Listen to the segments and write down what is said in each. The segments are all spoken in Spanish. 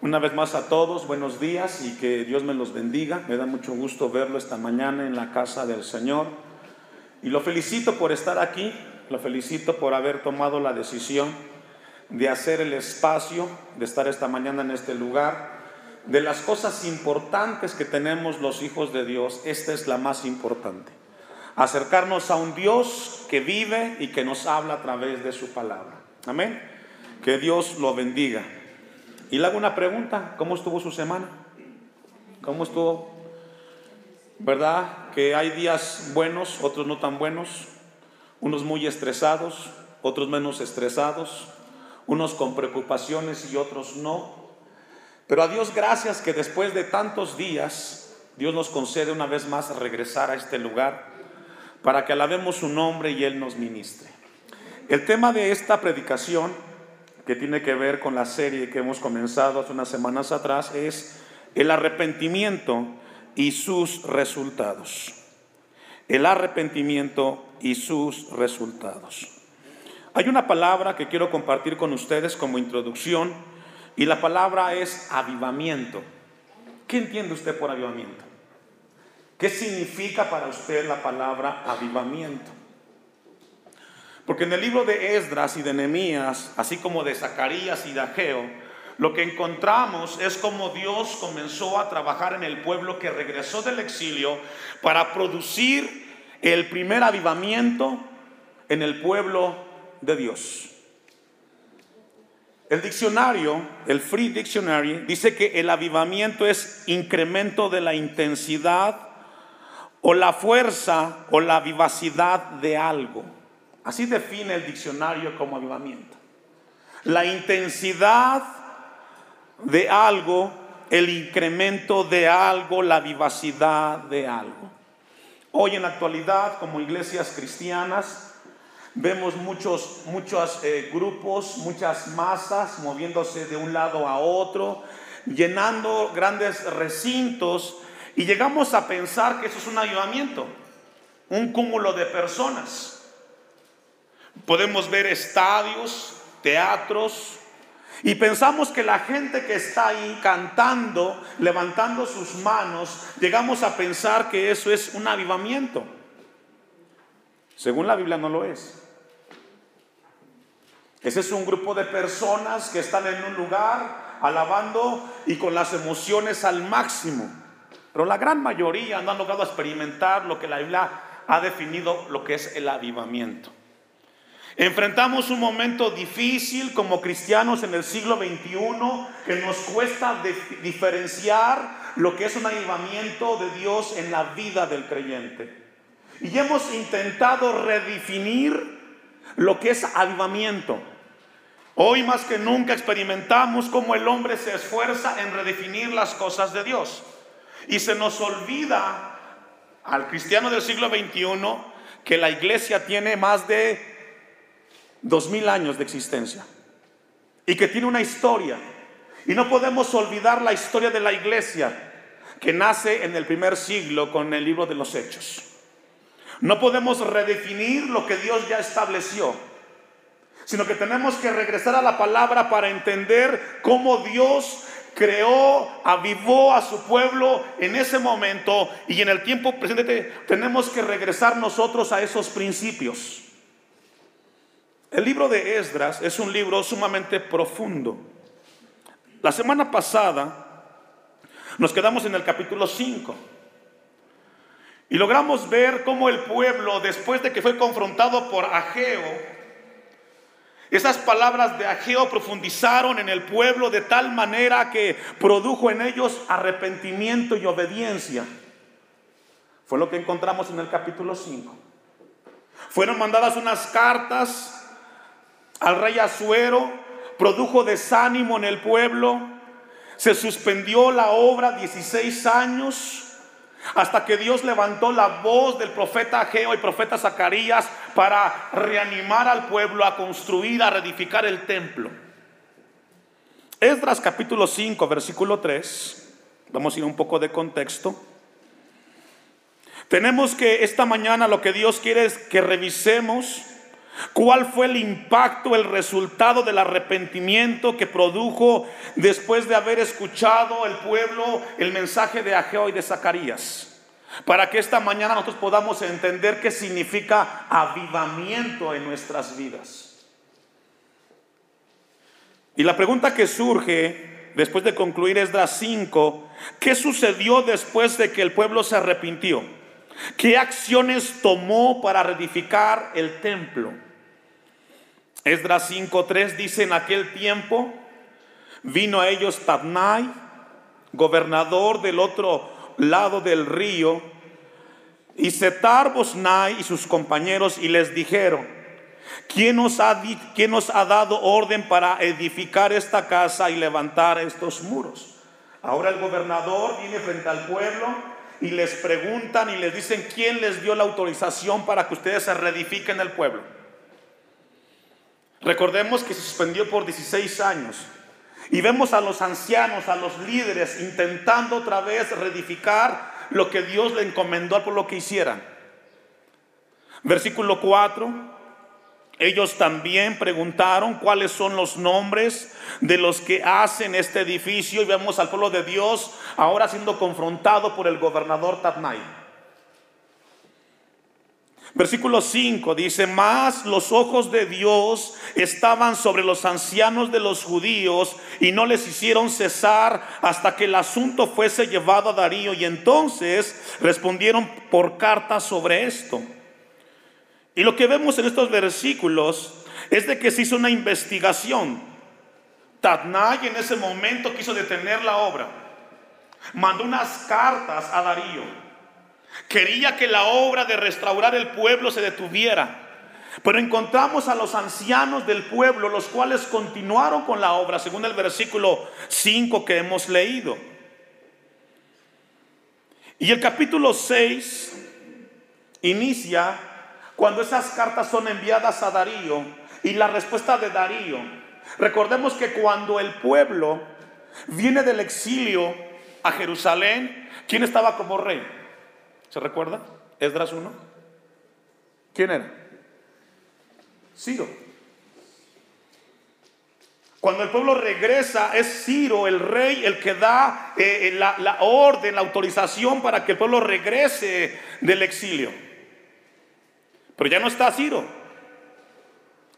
Una vez más a todos, buenos días y que Dios me los bendiga. Me da mucho gusto verlo esta mañana en la casa del Señor. Y lo felicito por estar aquí, lo felicito por haber tomado la decisión de hacer el espacio, de estar esta mañana en este lugar. De las cosas importantes que tenemos los hijos de Dios, esta es la más importante. Acercarnos a un Dios que vive y que nos habla a través de su palabra. Amén. Que Dios lo bendiga. Y le hago una pregunta, ¿cómo estuvo su semana? ¿Cómo estuvo? ¿Verdad? Que hay días buenos, otros no tan buenos, unos muy estresados, otros menos estresados, unos con preocupaciones y otros no. Pero a Dios gracias que después de tantos días, Dios nos concede una vez más regresar a este lugar para que alabemos su nombre y Él nos ministre. El tema de esta predicación que tiene que ver con la serie que hemos comenzado hace unas semanas atrás, es el arrepentimiento y sus resultados. El arrepentimiento y sus resultados. Hay una palabra que quiero compartir con ustedes como introducción y la palabra es avivamiento. ¿Qué entiende usted por avivamiento? ¿Qué significa para usted la palabra avivamiento? Porque en el libro de Esdras y de Nehemías, así como de Zacarías y de Ageo, lo que encontramos es como Dios comenzó a trabajar en el pueblo que regresó del exilio para producir el primer avivamiento en el pueblo de Dios. El diccionario, el Free Dictionary, dice que el avivamiento es incremento de la intensidad o la fuerza o la vivacidad de algo. Así define el diccionario como avivamiento. La intensidad de algo, el incremento de algo, la vivacidad de algo. Hoy en la actualidad, como iglesias cristianas, vemos muchos, muchos eh, grupos, muchas masas moviéndose de un lado a otro, llenando grandes recintos y llegamos a pensar que eso es un avivamiento, un cúmulo de personas. Podemos ver estadios, teatros, y pensamos que la gente que está ahí cantando, levantando sus manos, llegamos a pensar que eso es un avivamiento. Según la Biblia no lo es. Ese es un grupo de personas que están en un lugar alabando y con las emociones al máximo. Pero la gran mayoría no han logrado experimentar lo que la Biblia ha definido lo que es el avivamiento. Enfrentamos un momento difícil como cristianos en el siglo XXI que nos cuesta diferenciar lo que es un avivamiento de Dios en la vida del creyente. Y hemos intentado redefinir lo que es avivamiento. Hoy más que nunca experimentamos cómo el hombre se esfuerza en redefinir las cosas de Dios. Y se nos olvida al cristiano del siglo XXI que la iglesia tiene más de dos mil años de existencia y que tiene una historia. Y no podemos olvidar la historia de la iglesia que nace en el primer siglo con el libro de los Hechos. No podemos redefinir lo que Dios ya estableció, sino que tenemos que regresar a la palabra para entender cómo Dios creó, avivó a su pueblo en ese momento y en el tiempo presente tenemos que regresar nosotros a esos principios. El libro de Esdras es un libro sumamente profundo. La semana pasada nos quedamos en el capítulo 5 y logramos ver cómo el pueblo, después de que fue confrontado por Ageo, esas palabras de Ageo profundizaron en el pueblo de tal manera que produjo en ellos arrepentimiento y obediencia. Fue lo que encontramos en el capítulo 5. Fueron mandadas unas cartas al rey Azuero, produjo desánimo en el pueblo, se suspendió la obra 16 años hasta que Dios levantó la voz del profeta Ageo y profeta Zacarías para reanimar al pueblo a construir, a reedificar el templo. Esdras capítulo 5, versículo 3, vamos a ir un poco de contexto. Tenemos que esta mañana lo que Dios quiere es que revisemos ¿Cuál fue el impacto, el resultado del arrepentimiento que produjo después de haber escuchado el pueblo el mensaje de Ageo y de Zacarías? Para que esta mañana nosotros podamos entender qué significa avivamiento en nuestras vidas. Y la pregunta que surge después de concluir Esdras 5, ¿qué sucedió después de que el pueblo se arrepintió? ¿Qué acciones tomó para reedificar el templo? Esdras 5.3 dice, en aquel tiempo vino a ellos Tabnai, gobernador del otro lado del río, y Setar Bosnai y sus compañeros, y les dijeron, ¿quién nos, ha, ¿quién nos ha dado orden para edificar esta casa y levantar estos muros? Ahora el gobernador viene frente al pueblo y les preguntan y les dicen, ¿quién les dio la autorización para que ustedes se reedifiquen el pueblo? Recordemos que se suspendió por 16 años. Y vemos a los ancianos, a los líderes, intentando otra vez reedificar lo que Dios le encomendó por lo que hicieran. Versículo 4. Ellos también preguntaron cuáles son los nombres de los que hacen este edificio y vemos al pueblo de Dios ahora siendo confrontado por el gobernador Tatnai. Versículo 5 dice, más los ojos de Dios estaban sobre los ancianos de los judíos y no les hicieron cesar hasta que el asunto fuese llevado a Darío y entonces respondieron por carta sobre esto. Y lo que vemos en estos versículos es de que se hizo una investigación. Tatnay en ese momento quiso detener la obra. Mandó unas cartas a Darío Quería que la obra de restaurar el pueblo se detuviera. Pero encontramos a los ancianos del pueblo, los cuales continuaron con la obra, según el versículo 5 que hemos leído. Y el capítulo 6 inicia cuando esas cartas son enviadas a Darío y la respuesta de Darío. Recordemos que cuando el pueblo viene del exilio a Jerusalén, ¿quién estaba como rey? ¿Se recuerda? Esdras 1. ¿Quién era? Ciro. Cuando el pueblo regresa, es Ciro, el rey, el que da eh, eh, la, la orden, la autorización para que el pueblo regrese del exilio. Pero ya no está Ciro.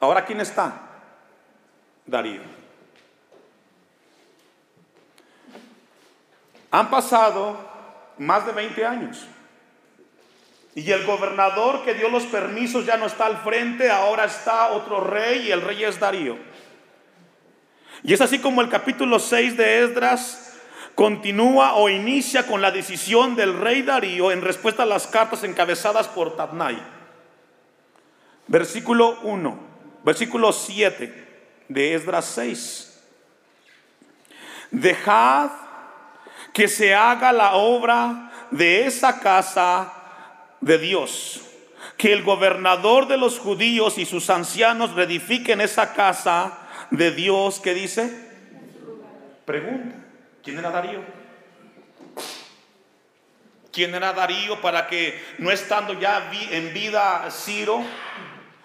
Ahora, ¿quién está? Darío. Han pasado más de 20 años. Y el gobernador que dio los permisos ya no está al frente, ahora está otro rey y el rey es Darío. Y es así como el capítulo 6 de Esdras continúa o inicia con la decisión del rey Darío en respuesta a las cartas encabezadas por Tabnai. Versículo 1, versículo 7 de Esdras 6. Dejad que se haga la obra de esa casa de Dios. Que el gobernador de los judíos y sus ancianos reedifiquen esa casa de Dios que dice. Pregunta, ¿quién era Darío? ¿Quién era Darío para que no estando ya en vida Ciro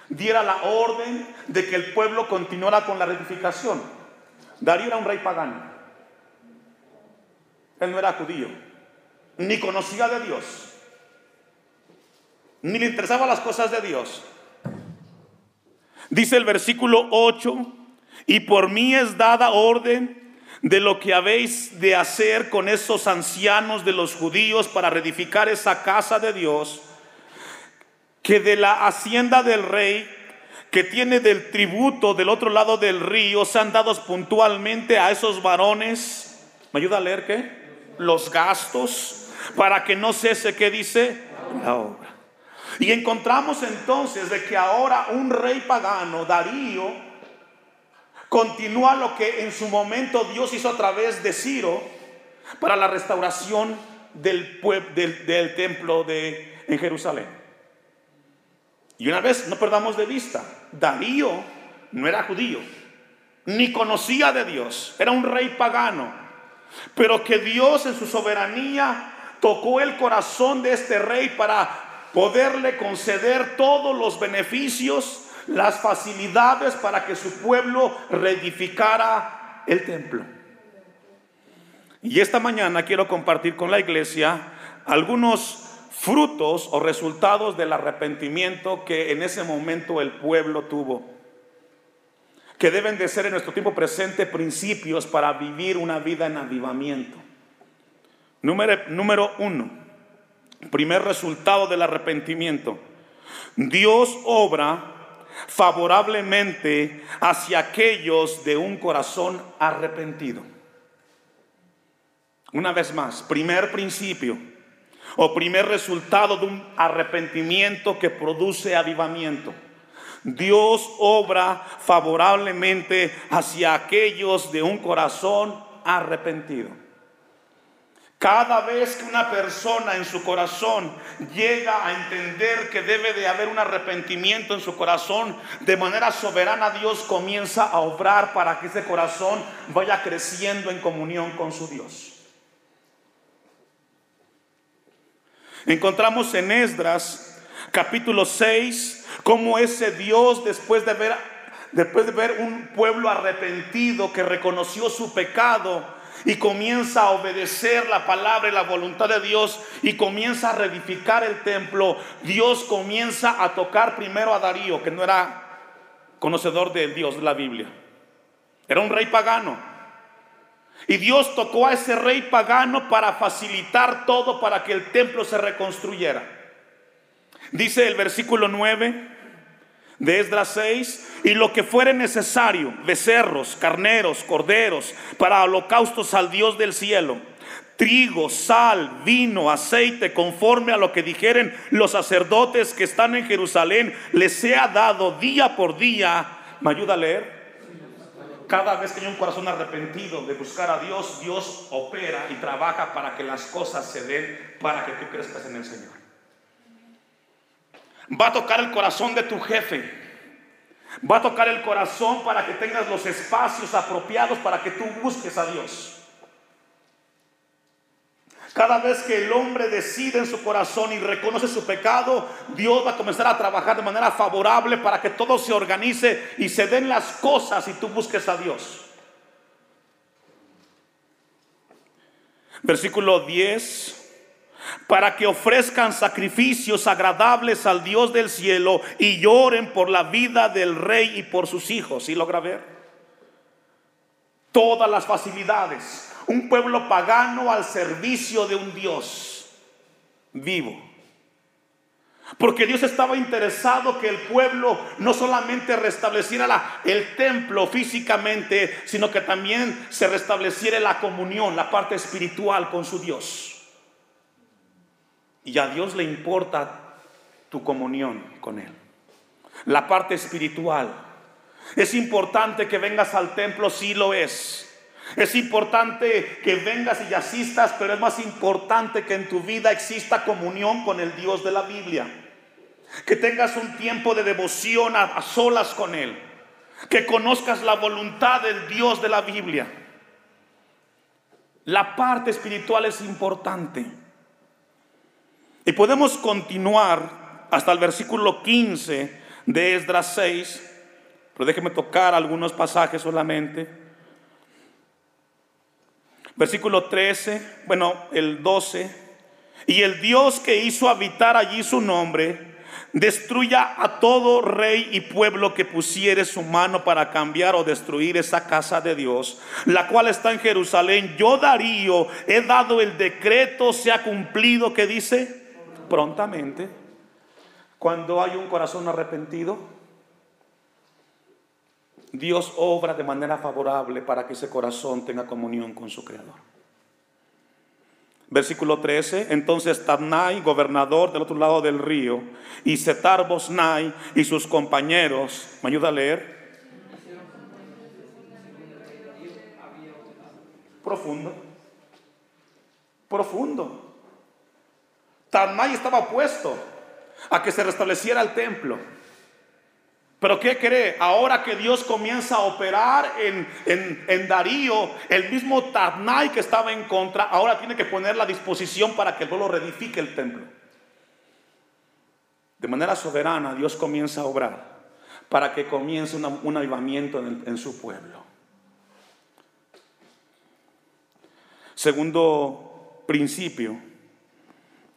diera la orden de que el pueblo continuara con la reedificación? Darío era un rey pagano. Él no era judío, ni conocía de Dios ni le interesaban las cosas de Dios. Dice el versículo 8, y por mí es dada orden de lo que habéis de hacer con esos ancianos de los judíos para reedificar esa casa de Dios, que de la hacienda del rey que tiene del tributo del otro lado del río sean dados puntualmente a esos varones. ¿Me ayuda a leer qué? Los gastos para que no cese, ¿qué dice? La obra. Y encontramos entonces de que ahora un rey pagano, Darío, continúa lo que en su momento Dios hizo a través de Ciro para la restauración del, del, templo de, en Jerusalén. Y una vez no perdamos de vista, Darío no era judío, ni conocía de Dios, era un rey pagano, pero que Dios en su soberanía tocó el corazón de este rey para poderle conceder todos los beneficios las facilidades para que su pueblo reedificara el templo. Y esta mañana quiero compartir con la iglesia algunos frutos o resultados del arrepentimiento que en ese momento el pueblo tuvo, que deben de ser en nuestro tiempo presente principios para vivir una vida en avivamiento. Número, número uno, primer resultado del arrepentimiento. Dios obra favorablemente hacia aquellos de un corazón arrepentido. Una vez más, primer principio o primer resultado de un arrepentimiento que produce avivamiento. Dios obra favorablemente hacia aquellos de un corazón arrepentido. Cada vez que una persona en su corazón llega a entender que debe de haber un arrepentimiento en su corazón, de manera soberana Dios comienza a obrar para que ese corazón vaya creciendo en comunión con su Dios. Encontramos en Esdras capítulo 6 cómo ese Dios después de ver después de ver un pueblo arrepentido que reconoció su pecado y comienza a obedecer la palabra y la voluntad de Dios y comienza a reedificar el templo, Dios comienza a tocar primero a Darío, que no era conocedor del Dios de la Biblia. Era un rey pagano. Y Dios tocó a ese rey pagano para facilitar todo para que el templo se reconstruyera. Dice el versículo 9 de Esdras 6, y lo que fuere necesario, becerros, carneros, corderos, para holocaustos al Dios del cielo, trigo, sal, vino, aceite, conforme a lo que dijeren los sacerdotes que están en Jerusalén, les sea dado día por día. ¿Me ayuda a leer? Cada vez que hay un corazón arrepentido de buscar a Dios, Dios opera y trabaja para que las cosas se den, para que tú crezcas en el Señor. Va a tocar el corazón de tu jefe. Va a tocar el corazón para que tengas los espacios apropiados para que tú busques a Dios. Cada vez que el hombre decide en su corazón y reconoce su pecado, Dios va a comenzar a trabajar de manera favorable para que todo se organice y se den las cosas y tú busques a Dios. Versículo 10 para que ofrezcan sacrificios agradables al Dios del cielo y lloren por la vida del rey y por sus hijos. ¿Sí logra ver? Todas las facilidades. Un pueblo pagano al servicio de un Dios vivo. Porque Dios estaba interesado que el pueblo no solamente restableciera el templo físicamente, sino que también se restableciera la comunión, la parte espiritual con su Dios. Y a Dios le importa tu comunión con Él. La parte espiritual. Es importante que vengas al templo, sí lo es. Es importante que vengas y asistas, pero es más importante que en tu vida exista comunión con el Dios de la Biblia. Que tengas un tiempo de devoción a, a solas con Él. Que conozcas la voluntad del Dios de la Biblia. La parte espiritual es importante. Y podemos continuar hasta el versículo 15 de Esdras 6, pero déjeme tocar algunos pasajes solamente. Versículo 13, bueno, el 12. Y el Dios que hizo habitar allí su nombre, destruya a todo rey y pueblo que pusiere su mano para cambiar o destruir esa casa de Dios, la cual está en Jerusalén. Yo Darío he dado el decreto, se ha cumplido, que dice, prontamente, cuando hay un corazón arrepentido, Dios obra de manera favorable para que ese corazón tenga comunión con su Creador. Versículo 13, entonces Tabnai, gobernador del otro lado del río, y Setar Bosnai y sus compañeros, ¿me ayuda a leer? Profundo, profundo. Tabnai estaba opuesto a que se restableciera el templo. Pero ¿qué cree? Ahora que Dios comienza a operar en, en, Darío, el mismo Tadnai que estaba en contra, ahora tiene que poner la disposición para que el pueblo reedifique el templo. De manera soberana, Dios comienza a obrar para que comience un avivamiento en su pueblo. Segundo principio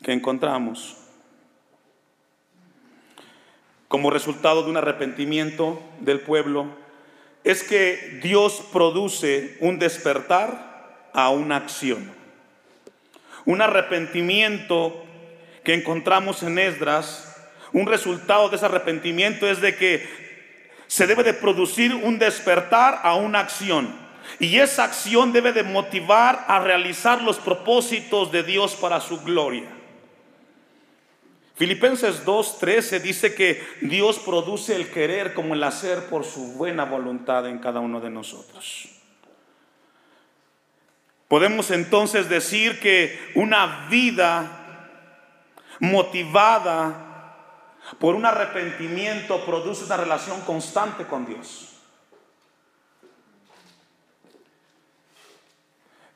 que encontramos como resultado de un arrepentimiento del pueblo es que Dios produce un despertar a una acción. Un arrepentimiento que encontramos en Esdras, un resultado de ese arrepentimiento es de que se debe de producir un despertar a una acción. Y esa acción debe de motivar a realizar los propósitos de Dios para su gloria. Filipenses 2.13 dice que Dios produce el querer como el hacer por su buena voluntad en cada uno de nosotros. Podemos entonces decir que una vida motivada por un arrepentimiento produce una relación constante con Dios.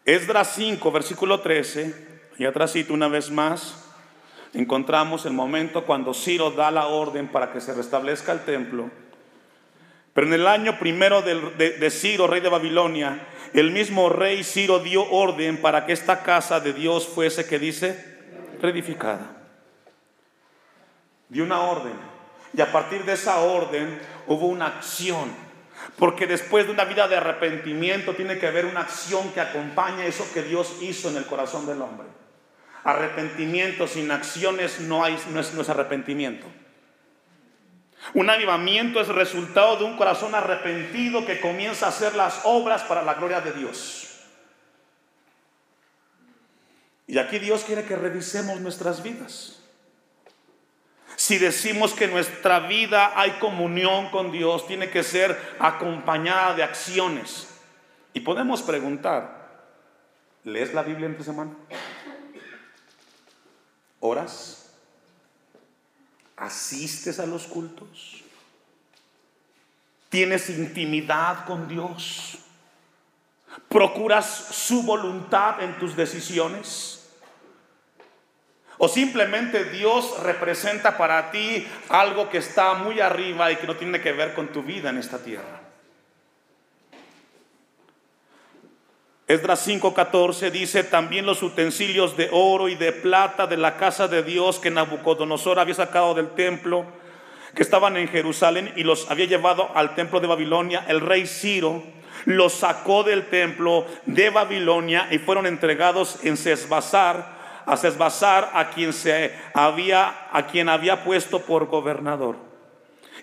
Esdras 5, versículo 13, y una vez más encontramos el momento cuando Ciro da la orden para que se restablezca el templo. Pero en el año primero de, Ciro, rey de Babilonia, el mismo rey Ciro dio orden para que esta casa de Dios fuese, que dice, reedificada. Dio una orden. Y a partir de esa orden hubo una acción. Porque después de una vida de arrepentimiento tiene que haber una acción que acompañe eso que Dios hizo en el corazón del hombre. Arrepentimiento sin acciones no, hay, es, arrepentimiento. Un avivamiento es resultado de un corazón arrepentido que comienza a hacer las obras para la gloria de Dios. Y aquí Dios quiere que revisemos nuestras vidas. Si decimos que nuestra vida hay comunión con Dios, tiene que ser acompañada de acciones. Y podemos preguntar, ¿lees la Biblia en tu semana? ¿Oras? ¿Asistes a los cultos? ¿Tienes intimidad con Dios? ¿Procuras su voluntad en tus decisiones? ¿O simplemente Dios representa para ti algo que está muy arriba y que no tiene que ver con tu vida en esta tierra? Esdras 5:14 dice también los utensilios de oro y de plata de la casa de Dios que Nabucodonosor había sacado del templo, que estaban en Jerusalén y los había llevado al templo de Babilonia, el rey Ciro los sacó del templo de Babilonia y fueron entregados en Sesbazar, a Sesbazar a quien se había a quien había puesto por gobernador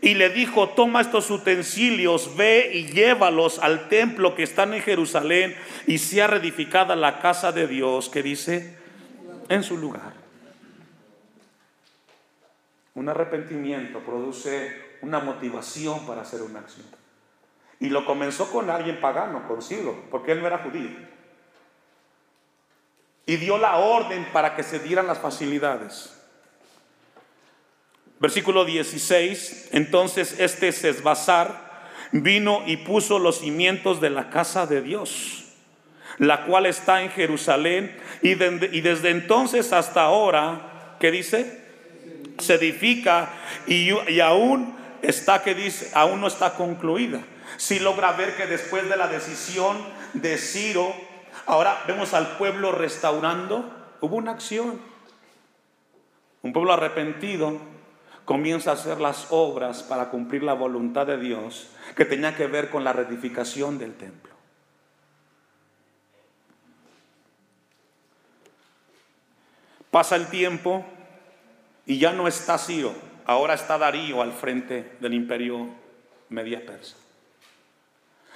y le dijo, toma estos utensilios, ve y llévalos al templo que están en Jerusalén y sea reedificada la casa de Dios que dice en su lugar. Un arrepentimiento produce una motivación para hacer una acción. Y lo comenzó con alguien pagano, con Ciro, porque él no era judío. Y dio la orden para que se dieran las facilidades. Versículo 16, entonces este Sesbazar vino y puso los cimientos de la casa de Dios, la cual está en Jerusalén, y, desde entonces hasta ahora, ¿qué dice? Se edifica y, y aún está, que dice, aún no está concluida. Si logra ver que después de la decisión de Ciro, ahora vemos al pueblo restaurando, hubo una acción. Un pueblo arrepentido comienza a hacer las obras para cumplir la voluntad de Dios que tenía que ver con la reedificación del templo. Pasa el tiempo y ya no está Ciro, ahora está Darío al frente del imperio media persa.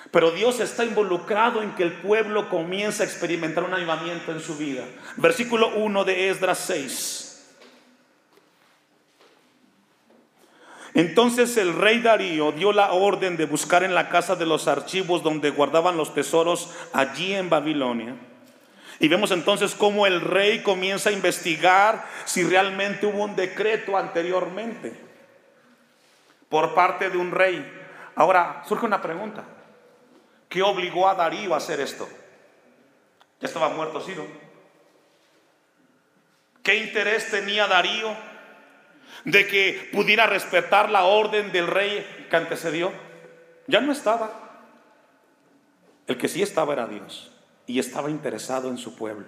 Pero Dios está involucrado en que el pueblo comience a experimentar un avivamiento en su vida. Versículo 1 de Esdras 6. Entonces el rey Darío dio la orden de buscar en la casa de los archivos donde guardaban los tesoros allí en Babilonia. Y vemos entonces cómo el rey comienza a investigar si realmente hubo un decreto anteriormente por parte de un rey. Ahora surge una pregunta. ¿Qué obligó a Darío a hacer esto? Ya estaba muerto Ciro. ¿Qué interés tenía Darío? De que pudiera respetar la orden del rey que antecedió, ya no estaba. El que sí estaba era Dios y estaba interesado en su pueblo,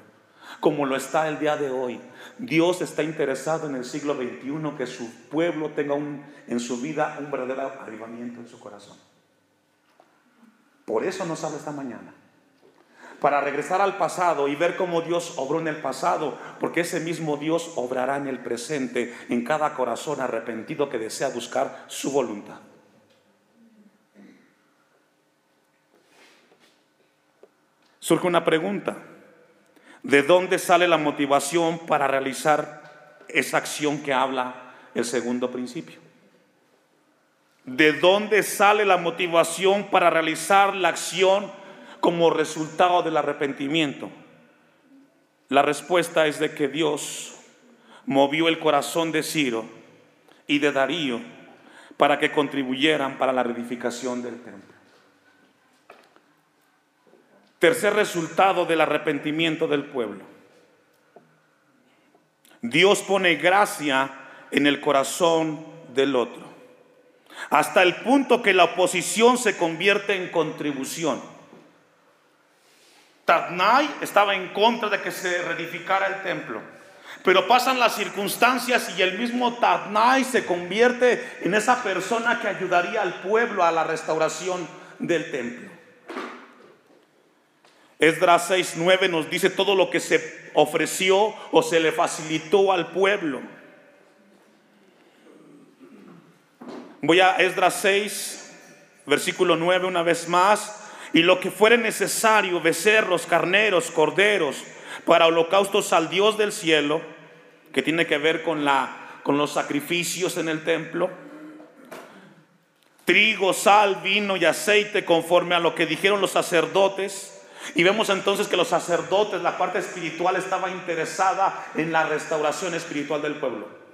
como lo está el día de hoy. Dios está interesado en el siglo XXI que su pueblo tenga un, en su vida un verdadero avivamiento en su corazón. Por eso nos habla esta mañana. Para regresar al pasado y ver cómo Dios obró en el pasado, porque ese mismo Dios obrará en el presente, en cada corazón arrepentido que desea buscar su voluntad. Surge una pregunta. ¿De dónde sale la motivación para realizar esa acción que habla el segundo principio? ¿De dónde sale la motivación para realizar la acción como resultado del arrepentimiento? La respuesta es de que Dios movió el corazón de Ciro y de Darío para que contribuyeran para la reedificación del templo. Tercer resultado del arrepentimiento del pueblo. Dios pone gracia en el corazón del otro hasta el punto que la oposición se convierte en contribución. Tadnai estaba en contra de que se reedificara el templo, pero pasan las circunstancias y el mismo Tadnai se convierte en esa persona que ayudaría al pueblo a la restauración del templo. Esdras 6:9 nos dice todo lo que se ofreció o se le facilitó al pueblo. Voy a Esdras 6, versículo 9 una vez más. Y lo que fuere necesario, becerros, carneros, corderos, para holocaustos al Dios del cielo, que tiene que ver con, la, con los sacrificios en el templo. Trigo, sal, vino y aceite, conforme a lo que dijeron los sacerdotes. Y vemos entonces que los sacerdotes, la parte espiritual, estaba interesada en la restauración espiritual del pueblo.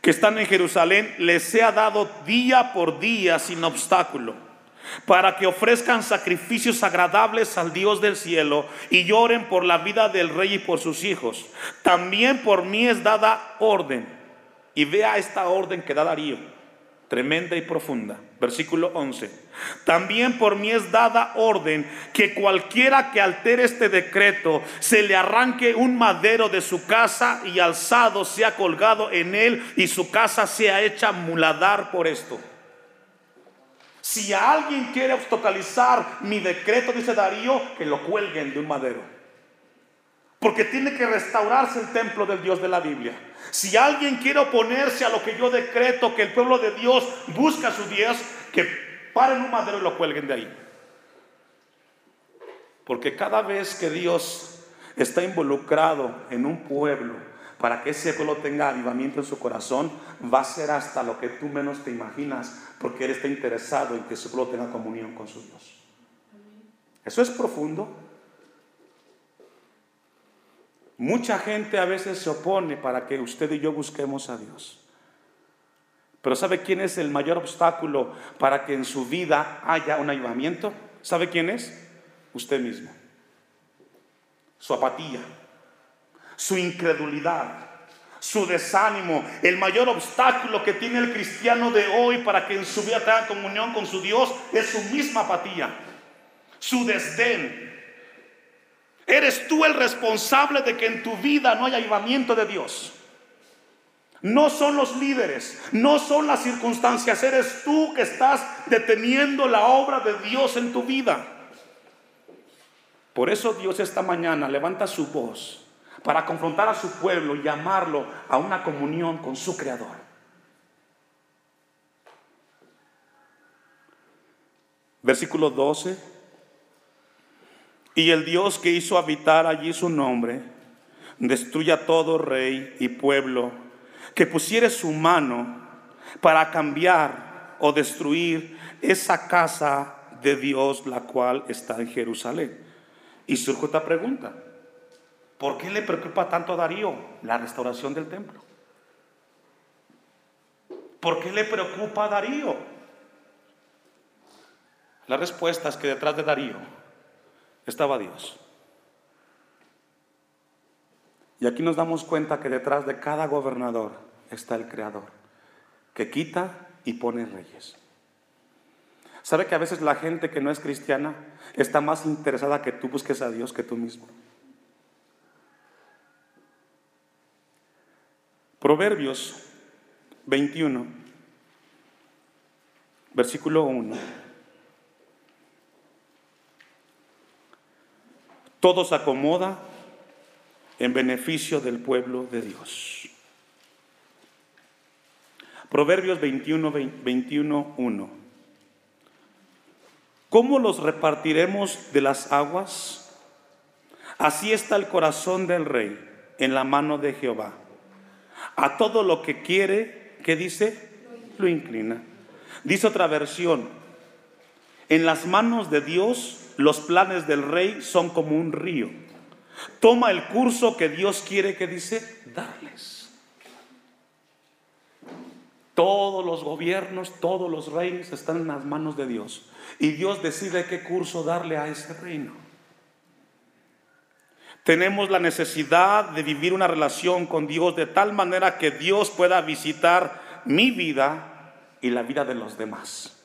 Que están en Jerusalén les sea dado día por día sin obstáculo, para que ofrezcan sacrificios agradables al Dios del cielo y lloren por la vida del rey y por sus hijos. También por mí es dada orden. Y vea esta orden que da Darío tremenda y profunda. Versículo 11. También por mí es dada orden que cualquiera que altere este decreto se le arranque un madero de su casa y alzado sea colgado en él y su casa sea hecha muladar por esto. Si alguien quiere obstaculizar mi decreto, dice Darío, que lo cuelguen de un madero. Porque tiene que restaurarse el templo del Dios de la Biblia. Si alguien quiere oponerse a lo que yo decreto, que el pueblo de Dios busca a su Dios, que paren un madero y lo cuelguen de ahí. Porque cada vez que Dios está involucrado en un pueblo, para que ese pueblo tenga avivamiento en su corazón, va a ser hasta lo que tú menos te imaginas, porque Él está interesado en que su pueblo tenga comunión con su Dios. Eso es profundo. Mucha gente a veces se opone para que usted y yo busquemos a Dios. Pero ¿sabe quién es el mayor obstáculo para que en su vida haya un ayudamiento? ¿Sabe quién es? Usted mismo. Su apatía, su incredulidad, su desánimo. El mayor obstáculo que tiene el cristiano de hoy para que en su vida tenga comunión con su Dios es su misma apatía, su desdén, Eres tú el responsable de que en tu vida no haya avivamiento de Dios. No son los líderes, no son las circunstancias, eres tú que estás deteniendo la obra de Dios en tu vida. Por eso Dios esta mañana levanta su voz para confrontar a su pueblo y llamarlo a una comunión con su Creador. Versículo 12 y el Dios que hizo habitar allí su nombre, destruya todo rey y pueblo que pusiere su mano para cambiar o destruir esa casa de Dios, la cual está en Jerusalén. Y surge esta pregunta. ¿Por qué le preocupa tanto a Darío la restauración del templo? ¿Por qué le preocupa a Darío? La respuesta es que detrás de Darío estaba Dios. Y aquí nos damos cuenta que detrás de cada gobernador está el Creador, que quita y pone reyes. ¿Sabe que a veces la gente que no es cristiana está más interesada que tú busques a Dios que tú mismo? Proverbios 21, versículo 1. Todo se acomoda en beneficio del pueblo de Dios. Proverbios 21, 21 1. ¿Cómo los repartiremos de las aguas? Así está el corazón del rey en la mano de Jehová. A todo lo que quiere, ¿qué dice? Lo inclina. Dice otra versión, en las manos de Dios los planes del rey son como un río. Toma el curso que Dios quiere que dice darles. Todos los gobiernos, todos los reinos están en las manos de Dios. Y Dios decide qué curso darle a ese reino. Tenemos la necesidad de vivir una relación con Dios de tal manera que Dios pueda visitar mi vida y la vida de los demás.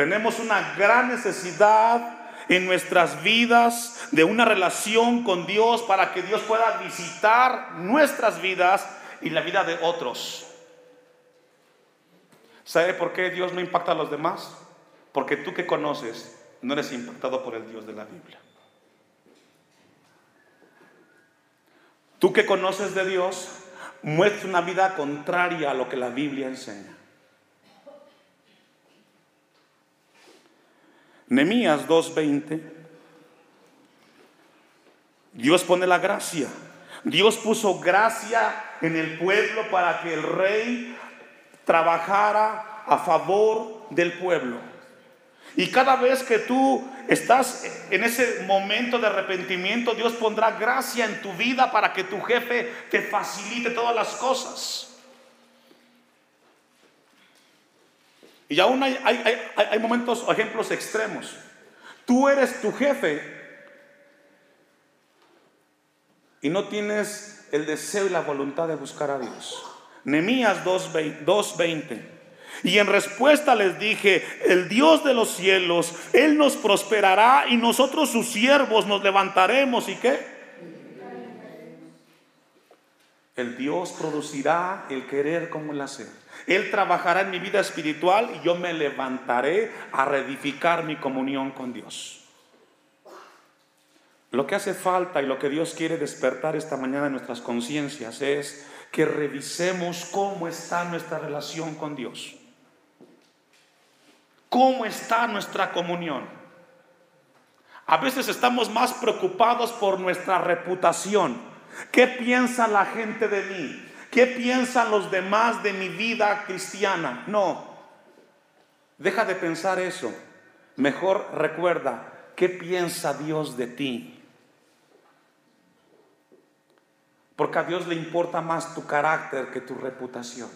Tenemos una gran necesidad en nuestras vidas de una relación con Dios para que Dios pueda visitar nuestras vidas y la vida de otros. ¿Sabe por qué Dios no impacta a los demás? Porque tú que conoces no eres impactado por el Dios de la Biblia. Tú que conoces de Dios, muestra una vida contraria a lo que la Biblia enseña. Nemías 2:20. Dios pone la gracia. Dios puso gracia en el pueblo para que el rey trabajara a favor del pueblo. Y cada vez que tú estás en ese momento de arrepentimiento, Dios pondrá gracia en tu vida para que tu jefe te facilite todas las cosas. Y aún hay, hay, momentos o ejemplos extremos. Tú eres tu jefe y no tienes el deseo y la voluntad de buscar a Dios. Nemías 2.20. Y en respuesta les dije, el Dios de los cielos, Él nos prosperará y nosotros sus siervos nos levantaremos. ¿Y qué? El Dios producirá el querer como el hacer. Él trabajará en mi vida espiritual y yo me levantaré a reedificar mi comunión con Dios. Lo que hace falta y lo que Dios quiere despertar esta mañana en nuestras conciencias es que revisemos cómo está nuestra relación con Dios. ¿Cómo está nuestra comunión? A veces estamos más preocupados por nuestra reputación. ¿Qué piensa la gente de mí? ¿Qué piensan los demás de mi vida cristiana? No. Deja de pensar eso. Mejor recuerda, ¿qué piensa Dios de ti? Porque a Dios le importa más tu carácter que tu reputación.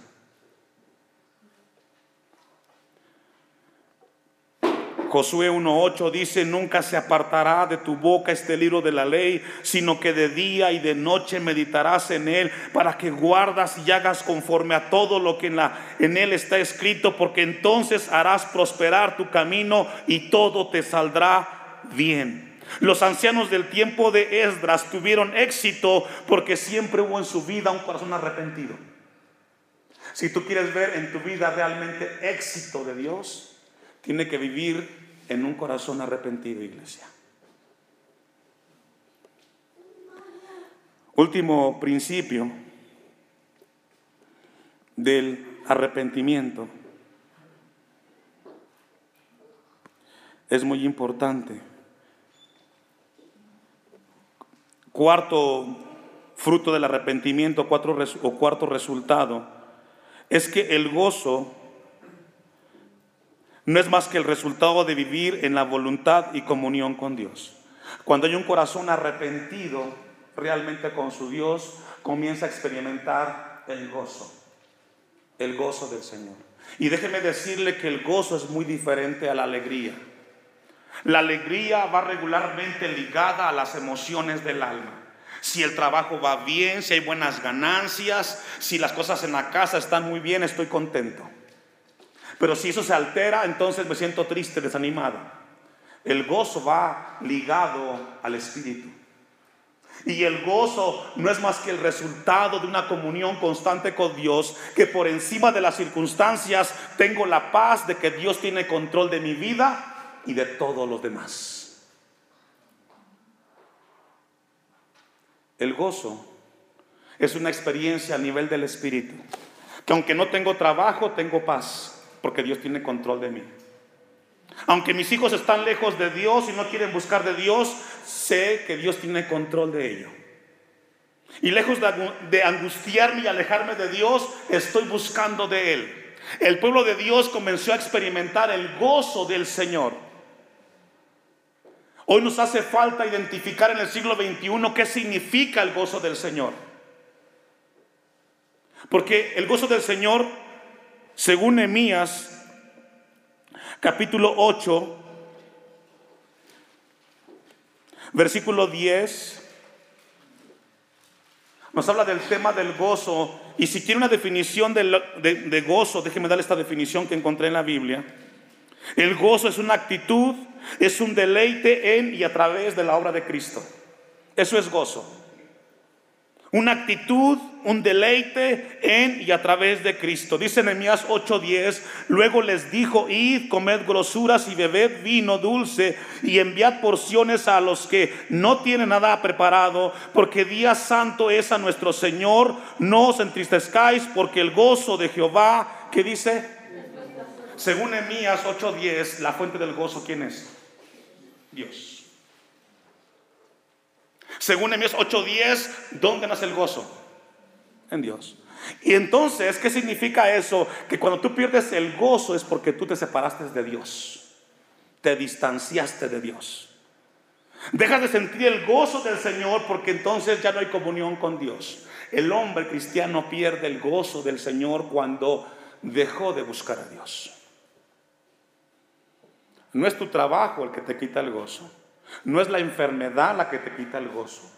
Josué 1.8 dice, nunca se apartará de tu boca este libro de la ley, sino que de día y de noche meditarás en él para que guardas y hagas conforme a todo lo que en, la, en él está escrito, porque entonces harás prosperar tu camino y todo te saldrá bien. Los ancianos del tiempo de Esdras tuvieron éxito porque siempre hubo en su vida un corazón arrepentido. Si tú quieres ver en tu vida realmente éxito de Dios, tiene que vivir en un corazón arrepentido, iglesia. Último principio del arrepentimiento. Es muy importante. Cuarto fruto del arrepentimiento, o cuarto resultado, es que el gozo no es más que el resultado de vivir en la voluntad y comunión con Dios. Cuando hay un corazón arrepentido realmente con su Dios, comienza a experimentar el gozo, el gozo del Señor. Y déjeme decirle que el gozo es muy diferente a la alegría. La alegría va regularmente ligada a las emociones del alma. Si el trabajo va bien, si hay buenas ganancias, si las cosas en la casa están muy bien, estoy contento. Pero si eso se altera, entonces me siento triste, desanimado. El gozo va ligado al espíritu. Y el gozo no es más que el resultado de una comunión constante con Dios, que por encima de las circunstancias tengo la paz de que Dios tiene control de mi vida y de todos los demás. El gozo es una experiencia a nivel del Espíritu, que aunque no tengo trabajo, tengo paz, porque Dios tiene control de mí. Aunque mis hijos están lejos de Dios y no quieren buscar de Dios, sé que Dios tiene control de ello. Y lejos de angustiarme y alejarme de Dios, estoy buscando de Él. El pueblo de Dios comenzó a experimentar el gozo del Señor. Hoy nos hace falta identificar en el siglo XXI qué significa el gozo del Señor. Porque el gozo del Señor, según Emías capítulo 8, versículo 10, nos habla del tema del gozo. Y si quiere una definición de, de, gozo, déjeme darle esta definición que encontré en la Biblia. El gozo es una actitud, es un deleite en y a través de la obra de Cristo. Eso es gozo una actitud, un deleite en y a través de Cristo. Dice Nehemías 8:10, luego les dijo, id, comed grosuras y bebed vino dulce y enviad porciones a los que no tienen nada preparado, porque día santo es a nuestro Señor, no os entristezcáis, porque el gozo de Jehová, ¿qué dice? Según Nehemías 8:10, la fuente del gozo, ¿quién es? Dios. Según Nehemías 8:10, ¿dónde nace el gozo? En Dios. Y entonces, ¿qué significa eso? Que cuando tú pierdes el gozo es porque tú te separaste de Dios. Te distanciaste de Dios. Dejas de sentir el gozo del Señor porque entonces ya no hay comunión con Dios. El hombre cristiano pierde el gozo del Señor cuando dejó de buscar a Dios. No es tu trabajo el que te quita el gozo. No es la enfermedad la que te quita el gozo.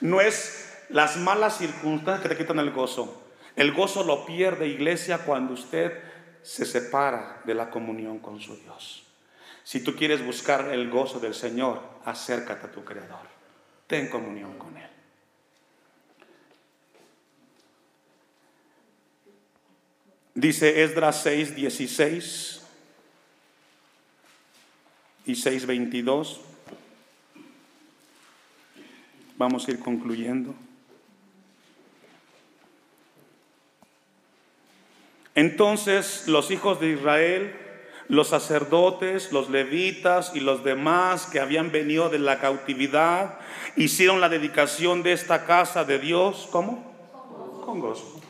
No es las malas circunstancias que te quitan el gozo. El gozo lo pierde iglesia cuando usted se separa de la comunión con su Dios. Si tú quieres buscar el gozo del Señor, acércate a tu Creador. Ten comunión con Él. Dice Esdras 6, 16 y 6.22. Vamos a ir concluyendo. Entonces los hijos de Israel, los sacerdotes, los levitas y los demás que habían venido de la cautividad, hicieron la dedicación de esta casa de Dios, ¿cómo? Con gozo.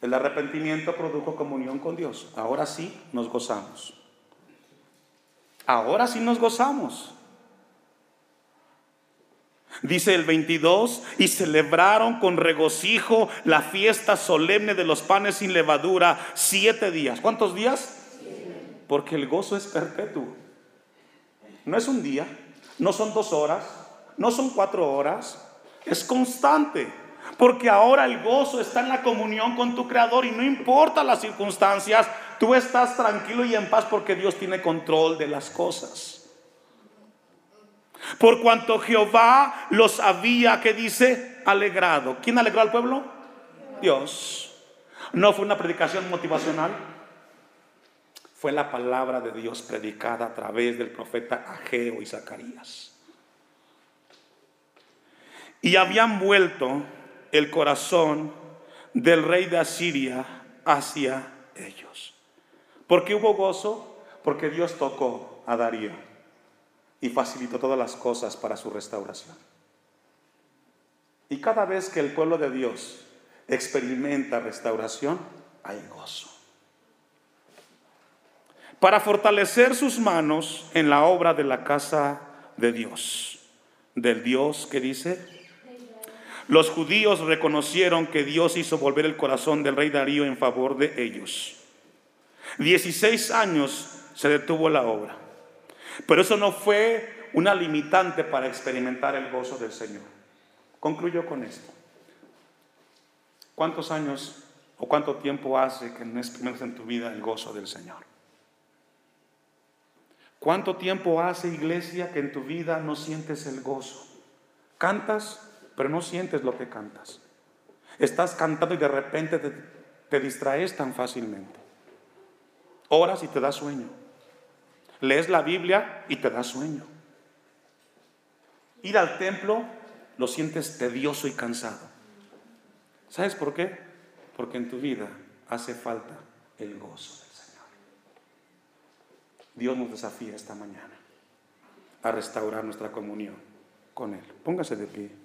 El arrepentimiento produjo comunión con Dios. Ahora sí nos gozamos. Ahora sí nos gozamos. Dice el 22, y celebraron con regocijo la fiesta solemne de los panes sin levadura siete días. ¿Cuántos días? Porque el gozo es perpetuo. No es un día, no son dos horas, no son cuatro horas, es constante. Porque ahora el gozo está en la comunión con tu Creador y no importa las circunstancias, tú estás tranquilo y en paz porque Dios tiene control de las cosas. Por cuanto Jehová los había, que dice, alegrado. ¿Quién alegró al pueblo? Dios. No fue una predicación motivacional. Fue la palabra de Dios predicada a través del profeta Ageo y Zacarías. Y habían vuelto el corazón del rey de Asiria hacia ellos. ¿Por qué hubo gozo? Porque Dios tocó a Darío y facilitó todas las cosas para su restauración. Y cada vez que el pueblo de Dios experimenta restauración, hay gozo. Para fortalecer sus manos en la obra de la casa de Dios, del Dios que dice, los judíos reconocieron que Dios hizo volver el corazón del rey Darío en favor de ellos. Dieciséis años se detuvo la obra. Pero eso no fue una limitante para experimentar el gozo del Señor. Concluyo con esto. ¿Cuántos años o cuánto tiempo hace que no experimentas en tu vida el gozo del Señor? ¿Cuánto tiempo hace, iglesia, que en tu vida no sientes el gozo? Cantas, pero no sientes lo que cantas. Estás cantando y de repente te, te distraes tan fácilmente. Oras y te da sueño. Lees la Biblia y te da sueño. Ir al templo lo sientes tedioso y cansado. ¿Sabes por qué? Porque en tu vida hace falta el gozo del Señor. Dios nos desafía esta mañana a restaurar nuestra comunión con Él. Póngase de pie.